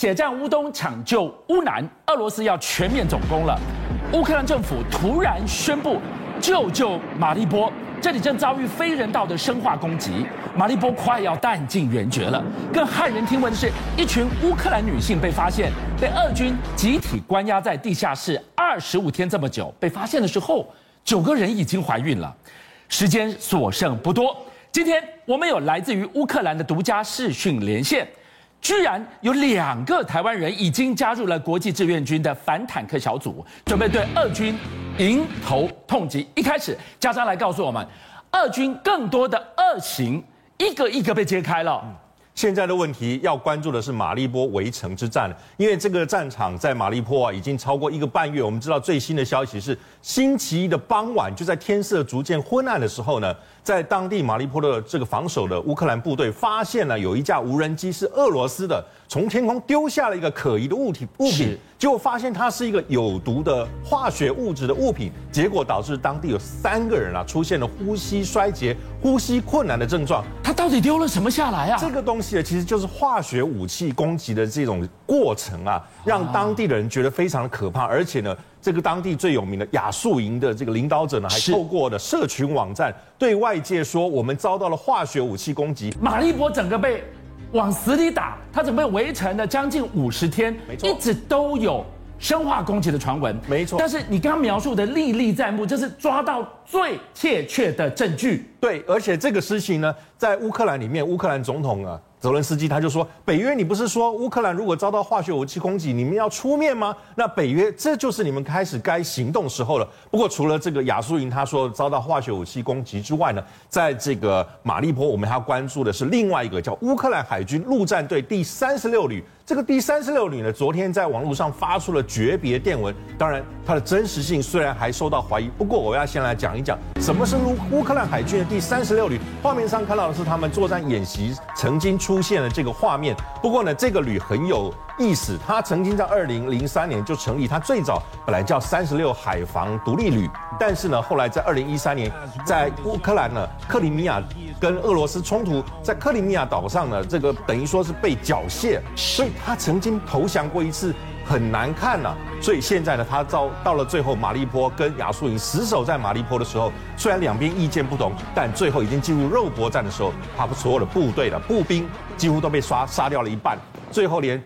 血战乌东，抢救乌南，俄罗斯要全面总攻了。乌克兰政府突然宣布救救马利波，这里正遭遇非人道的生化攻击，马利波快要弹尽援绝了。更骇人听闻的是，一群乌克兰女性被发现被俄军集体关押在地下室二十五天这么久，被发现的时候，九个人已经怀孕了。时间所剩不多，今天我们有来自于乌克兰的独家视讯连线。居然有两个台湾人已经加入了国际志愿军的反坦克小组，准备对二军迎头痛击。一开始，加沙来告诉我们，二军更多的恶行一个一个被揭开了。现在的问题要关注的是马利波围城之战，因为这个战场在马利波啊已经超过一个半月。我们知道最新的消息是，星期一的傍晚，就在天色逐渐昏暗的时候呢。在当地马利波的这个防守的乌克兰部队发现了有一架无人机是俄罗斯的，从天空丢下了一个可疑的物体物品，结果发现它是一个有毒的化学物质的物品，结果导致当地有三个人啊出现了呼吸衰竭、呼吸困难的症状。他到底丢了什么下来啊？这个东西呢，其实就是化学武器攻击的这种过程啊，让当地的人觉得非常的可怕，而且呢。这个当地最有名的亚速营的这个领导者呢，还透过了社群网站对外界说，我们遭到了化学武器攻击。马利波整个被往死里打，他准备围城了将近五十天，没错，一直都有生化攻击的传闻，没错。但是你刚刚描述的历历在目，就是抓到最确切的证据。对，而且这个事情呢，在乌克兰里面，乌克兰总统啊。泽伦斯基他就说：“北约，你不是说乌克兰如果遭到化学武器攻击，你们要出面吗？那北约，这就是你们开始该行动时候了。不过，除了这个亚速营他说遭到化学武器攻击之外呢，在这个马利波，我们还要关注的是另外一个叫乌克兰海军陆战队第三十六旅。这个第三十六旅呢，昨天在网络上发出了诀别电文。当然，它的真实性虽然还受到怀疑，不过我要先来讲讲什么是乌乌克兰海军的第三十六旅。画面上看到的是他们作战演习曾经出。”现的这个画面，不过呢，这个旅很有意思。他曾经在二零零三年就成立，他最早本来叫三十六海防独立旅，但是呢，后来在二零一三年，在乌克兰呢，克里米亚跟俄罗斯冲突，在克里米亚岛上呢，这个等于说是被缴械，所以他曾经投降过一次。很难看呐、啊，所以现在呢，他到到了最后，马利波跟亚速营死守在马利坡的时候，虽然两边意见不同，但最后已经进入肉搏战的时候，他所有的部队的步兵几乎都被刷杀掉了一半，最后连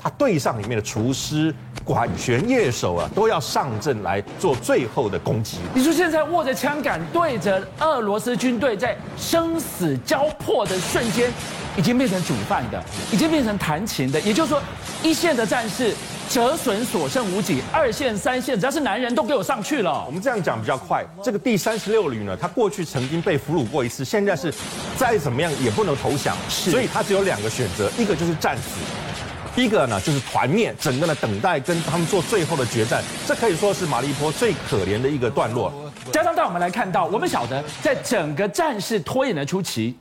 他队上里面的厨师、管弦乐手啊，都要上阵来做最后的攻击。你说现在握着枪杆对着俄罗斯军队，在生死交迫的瞬间，已经变成煮饭的，已经变成弹琴的，也就是说，一线的战士。折损所剩无几，二线、三线，只要是男人都给我上去了。我们这样讲比较快。这个第三十六旅呢，他过去曾经被俘虏过一次，现在是再怎么样也不能投降，所以他只有两个选择，一个就是战死，一个呢就是团灭，整个呢等待跟他们做最后的决战。这可以说是马利波最可怜的一个段落。加上带我们来看到，我们晓得在整个战事拖延的初期，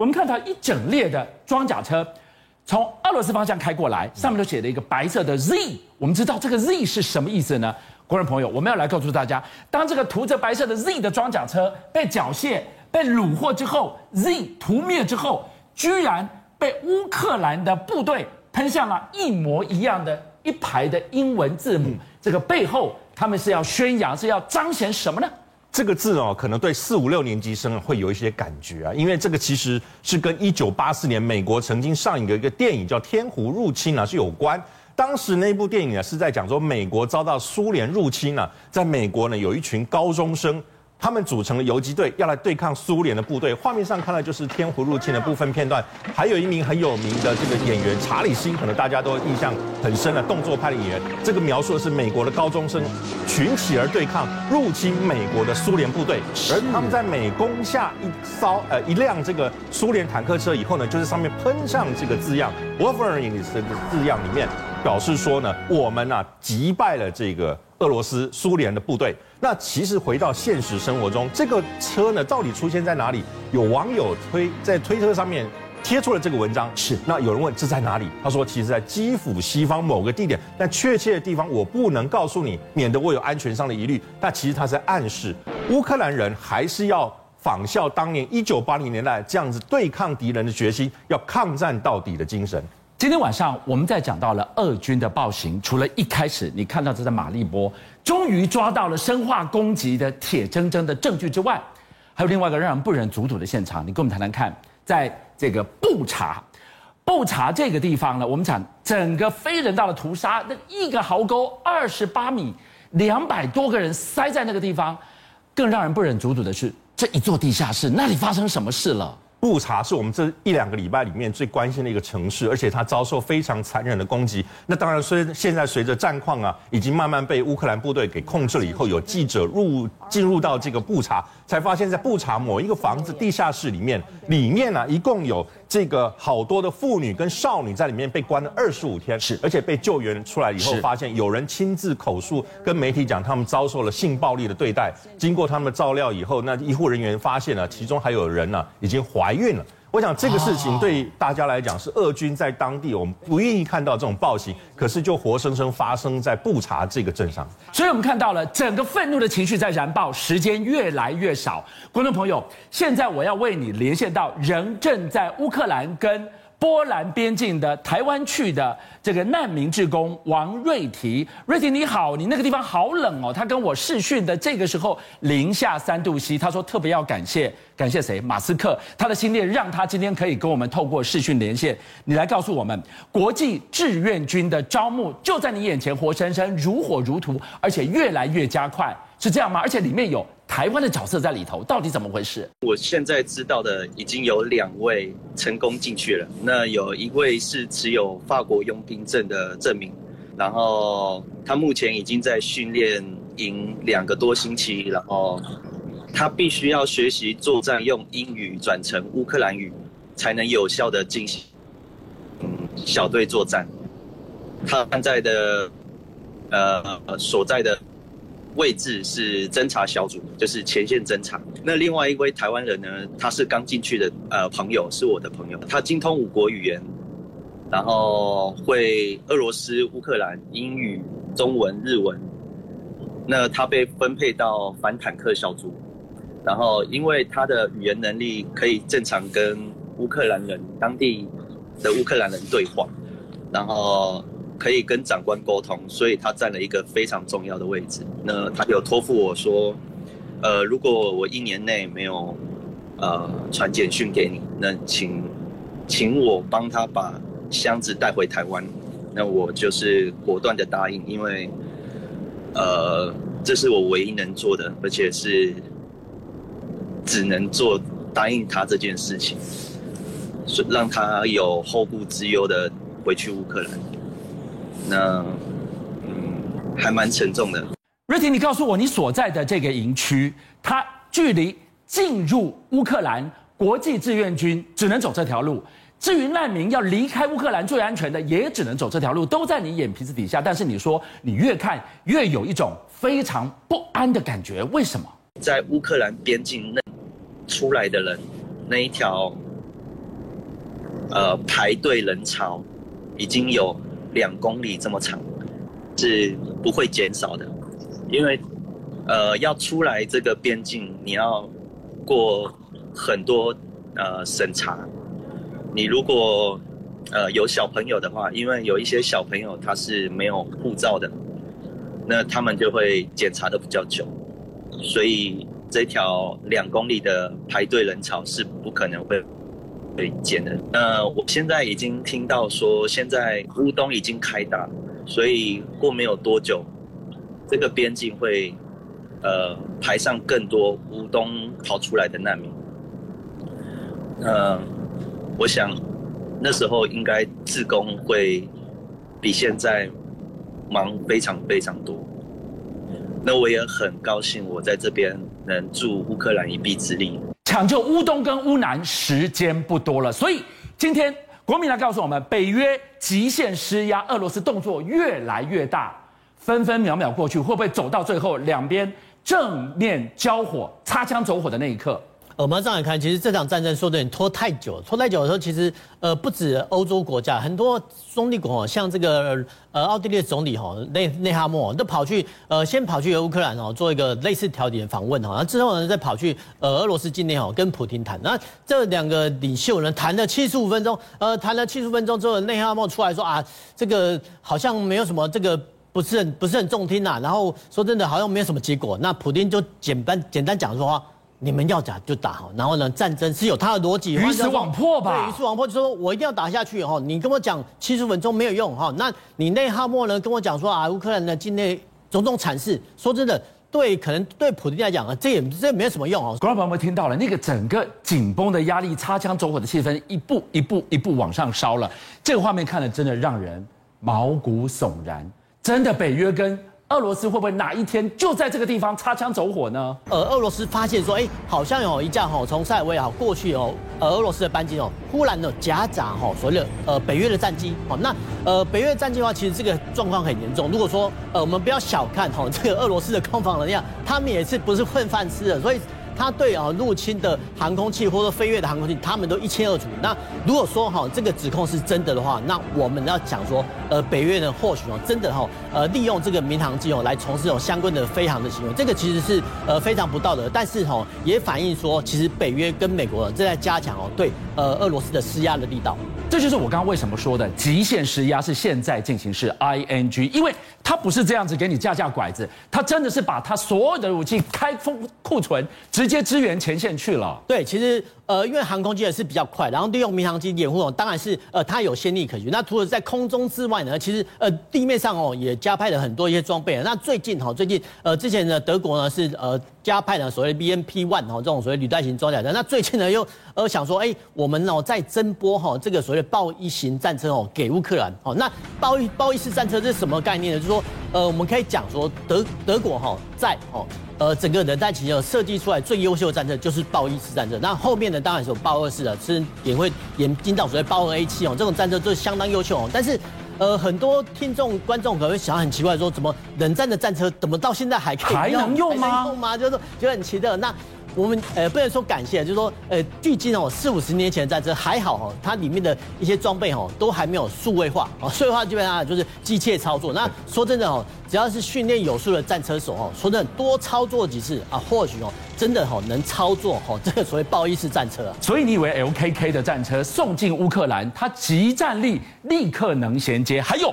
我们看到一整列的装甲车。从俄罗斯方向开过来，上面都写了一个白色的 Z。我们知道这个 Z 是什么意思呢？观众朋友，我们要来告诉大家，当这个涂着白色的 Z 的装甲车被缴械、被虏获之后，Z 涂灭之后，居然被乌克兰的部队喷向了一模一样的一排的英文字母。这个背后，他们是要宣扬，是要彰显什么呢？这个字哦，可能对四五六年级生会有一些感觉啊，因为这个其实是跟一九八四年美国曾经上映的一个电影叫《天湖入侵》啊是有关。当时那部电影呢是在讲说美国遭到苏联入侵啊，在美国呢有一群高中生。他们组成了游击队，要来对抗苏联的部队。画面上看到就是天狐入侵的部分片段，还有一名很有名的这个演员查理辛，可能大家都印象很深的动作派的演员。这个描述的是美国的高中生群起而对抗入侵美国的苏联部队，而他们在美攻下一艘呃一辆这个苏联坦克车以后呢，就是上面喷上这个字样 “Wolverine” 这个字样里面表示说呢，我们啊击败了这个俄罗斯苏联的部队。那其实回到现实生活中，这个车呢到底出现在哪里？有网友推在推特上面贴出了这个文章。是，那有人问这在哪里？他说其实在基辅西方某个地点，但确切的地方我不能告诉你，免得我有安全上的疑虑。但其实他在暗示，乌克兰人还是要仿效当年一九八零年代这样子对抗敌人的决心，要抗战到底的精神。今天晚上我们在讲到了俄军的暴行，除了一开始你看到这在马利波终于抓到了生化攻击的铁铮铮的证据之外，还有另外一个让人不忍卒睹的现场，你跟我们谈谈看，在这个布查，布查这个地方呢，我们讲整个非人道的屠杀，那一个壕沟二十八米，两百多个人塞在那个地方，更让人不忍卒睹的是这一座地下室，那里发生什么事了？布查是我们这一两个礼拜里面最关心的一个城市，而且它遭受非常残忍的攻击。那当然，随现在随着战况啊，已经慢慢被乌克兰部队给控制了以后，有记者入进入到这个布查，才发现，在布查某一个房子地下室里面，里面呢、啊、一共有这个好多的妇女跟少女在里面被关了二十五天，是，而且被救援出来以后，发现有人亲自口述跟媒体讲，他们遭受了性暴力的对待。经过他们的照料以后，那医护人员发现了，其中还有人呢、啊、已经怀。怀孕了，我想这个事情对大家来讲是俄军在当地，我们不愿意看到这种暴行，可是就活生生发生在布查这个镇上。所以我们看到了整个愤怒的情绪在燃爆，时间越来越少。观众朋友，现在我要为你连线到人正在乌克兰跟。波兰边境的台湾去的这个难民志工王瑞提，瑞提你好，你那个地方好冷哦。他跟我视讯的这个时候零下三度 C，他说特别要感谢感谢谁？马斯克，他的心念让他今天可以跟我们透过视讯连线。你来告诉我们，国际志愿军的招募就在你眼前，活生生如火如荼，而且越来越加快，是这样吗？而且里面有。台湾的角色在里头，到底怎么回事？我现在知道的已经有两位成功进去了。那有一位是持有法国佣兵证的证明，然后他目前已经在训练营两个多星期，然后他必须要学习作战用英语转成乌克兰语，才能有效的进行嗯小队作战。他现在的呃所在的。位置是侦查小组，就是前线侦查。那另外一位台湾人呢？他是刚进去的，呃，朋友是我的朋友，他精通五国语言，然后会俄罗斯、乌克兰、英语、中文、日文。那他被分配到反坦克小组，然后因为他的语言能力可以正常跟乌克兰人、当地的乌克兰人对话，然后。可以跟长官沟通，所以他占了一个非常重要的位置。那他有托付我说，呃，如果我一年内没有呃传简讯给你，那请请我帮他把箱子带回台湾。那我就是果断的答应，因为呃这是我唯一能做的，而且是只能做答应他这件事情，让他有后顾之忧的回去乌克兰。那，嗯，还蛮沉重的。瑞婷，你告诉我，你所在的这个营区，它距离进入乌克兰国际志愿军只能走这条路。至于难民要离开乌克兰最安全的，也只能走这条路，都在你眼皮子底下。但是你说，你越看越有一种非常不安的感觉，为什么？在乌克兰边境那出来的人，那一条，呃，排队人潮已经有。两公里这么长，是不会减少的，因为，呃，要出来这个边境，你要过很多呃审查。你如果呃有小朋友的话，因为有一些小朋友他是没有护照的，那他们就会检查的比较久，所以这条两公里的排队人潮是不可能会。被减的。呃，我现在已经听到说，现在乌东已经开打，所以过没有多久，这个边境会呃排上更多乌东逃出来的难民。呃，我想那时候应该志工会比现在忙非常非常多。那我也很高兴，我在这边能助乌克兰一臂之力。抢救乌东跟乌南时间不多了，所以今天国民来告诉我们，北约极限施压，俄罗斯动作越来越大，分分秒秒过去，会不会走到最后两边正面交火、擦枪走火的那一刻？我们这样来看，其实这场战争说的拖太久了，拖太久的时候，其实呃不止欧洲国家，很多中立国像这个呃奥地利总理哈内内哈默都跑去呃先跑去乌克兰哦做一个类似调解访问哈，然后之后呢再跑去呃俄罗斯境内哦跟普京谈。那这两个领袖呢谈了七十五分钟，呃谈了七十五分钟之后，内哈默出来说啊，这个好像没有什么这个不是很不是很中听呐，然后说真的好像没有什么结果。那普丁就简单简单讲说话。你们要打就打好，然后呢，战争是有它的逻辑，鱼死网破吧？对，鱼死网破，就说我一定要打下去哈。你跟我讲七十分钟没有用哈，那你内哈默呢跟我讲说啊，乌克兰的境内种种惨事，说真的，对，可能对普京来讲啊，这也这也没有什么用啊。观众朋友们听到了，那个整个紧绷的压力、擦枪走火的气氛，一步一步一步往上烧了。这个画面看了真的让人毛骨悚然，真的北约跟。俄罗斯会不会哪一天就在这个地方擦枪走火呢？呃，俄罗斯发现说，哎，好像有一架哈从塞尔维亚过去哦，呃，俄罗斯的班机哦，忽然呢夹杂哈所谓的呃北约的战机哦，那呃北约战机的话，其实这个状况很严重。如果说呃我们不要小看哈这个俄罗斯的空防能量，他们也是不是混饭吃的，所以。他对啊入侵的航空器或者飞越的航空器，他们都一清二楚。那如果说哈这个指控是真的的话，那我们要讲说，呃北约呢或许哦真的哈呃利用这个民航机哦来从事这种相关的飞航的行为，这个其实是呃非常不道德。但是哈也反映说，其实北约跟美国正在加强哦对呃俄罗斯的施压的力道。这就是我刚刚为什么说的极限施压是现在进行式 ing，因为它不是这样子给你架架拐子，它真的是把它所有的武器开封库存，直接支援前线去了。对，其实。呃，因为航空机也是比较快，然后利用民航机掩护哦，当然是呃它有先例可循。那除了在空中之外呢，其实呃地面上哦也加派了很多一些装备。那最近哈，最近呃之前呢德国呢是呃加派了所谓 BMP One 哈这种所谓履带型装甲车。那最近呢又呃想说，哎，我们哦再增拨哈这个所谓的豹一型战车哦给乌克兰。哦，那豹一豹一式战车这是什么概念呢？就是说呃我们可以讲说德德国哈在哦。呃，整个冷战期间设计出来最优秀的战车就是豹一式战车，那后面呢当然是有豹二式的，是也会演进到所谓豹二 A 七哦，这种战车都是相当优秀哦。但是，呃，很多听众观众可能会想很奇怪，说怎么冷战的战车怎么到现在还可以还能用吗？还能用吗？就是觉得很奇特。那。我们呃不能说感谢，就是说呃，距今哦四五十年前的战车还好哦，它里面的一些装备哦都还没有数位化哦，数位化基本上就是机械操作。那说真的哦，只要是训练有素的战车手哦，说真的多操作几次啊，或许哦真的哦能操作哦这个所谓豹一式战车啊。所以你以为 LKK 的战车送进乌克兰，它即战力立刻能衔接？还有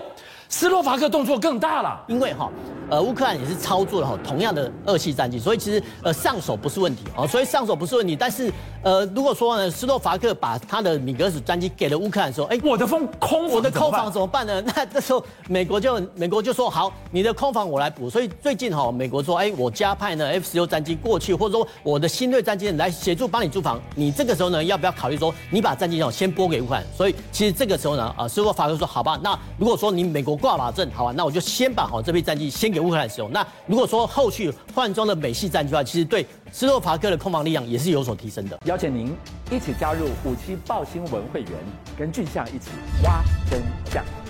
斯洛伐克动作更大了，因为哈。呃，乌克兰也是操作了哈同样的二系战机，所以其实呃上手不是问题哦，所以上手不是问题。但是呃，如果说呢，斯洛伐克把他的米格斯战机给了乌克兰的时候，哎，我的空空我的空防怎么办呢？那这时候美国就美国就说好，你的空防我来补。所以最近哈，美国说，哎，我加派呢 F 十六战机过去，或者说我的新锐战机来协助帮你驻防。你这个时候呢，要不要考虑说，你把战机哦先拨给乌克兰？所以其实这个时候呢，啊，斯洛伐克说好吧，那如果说你美国挂保证，好吧，那我就先把好这批战机先给乌克兰使用。那如果说后续换装的美系战机的话，其实对斯洛伐克的空防力量也是有所提升的。邀请您一起加入虎七报新闻会员，跟俊相一起挖真相。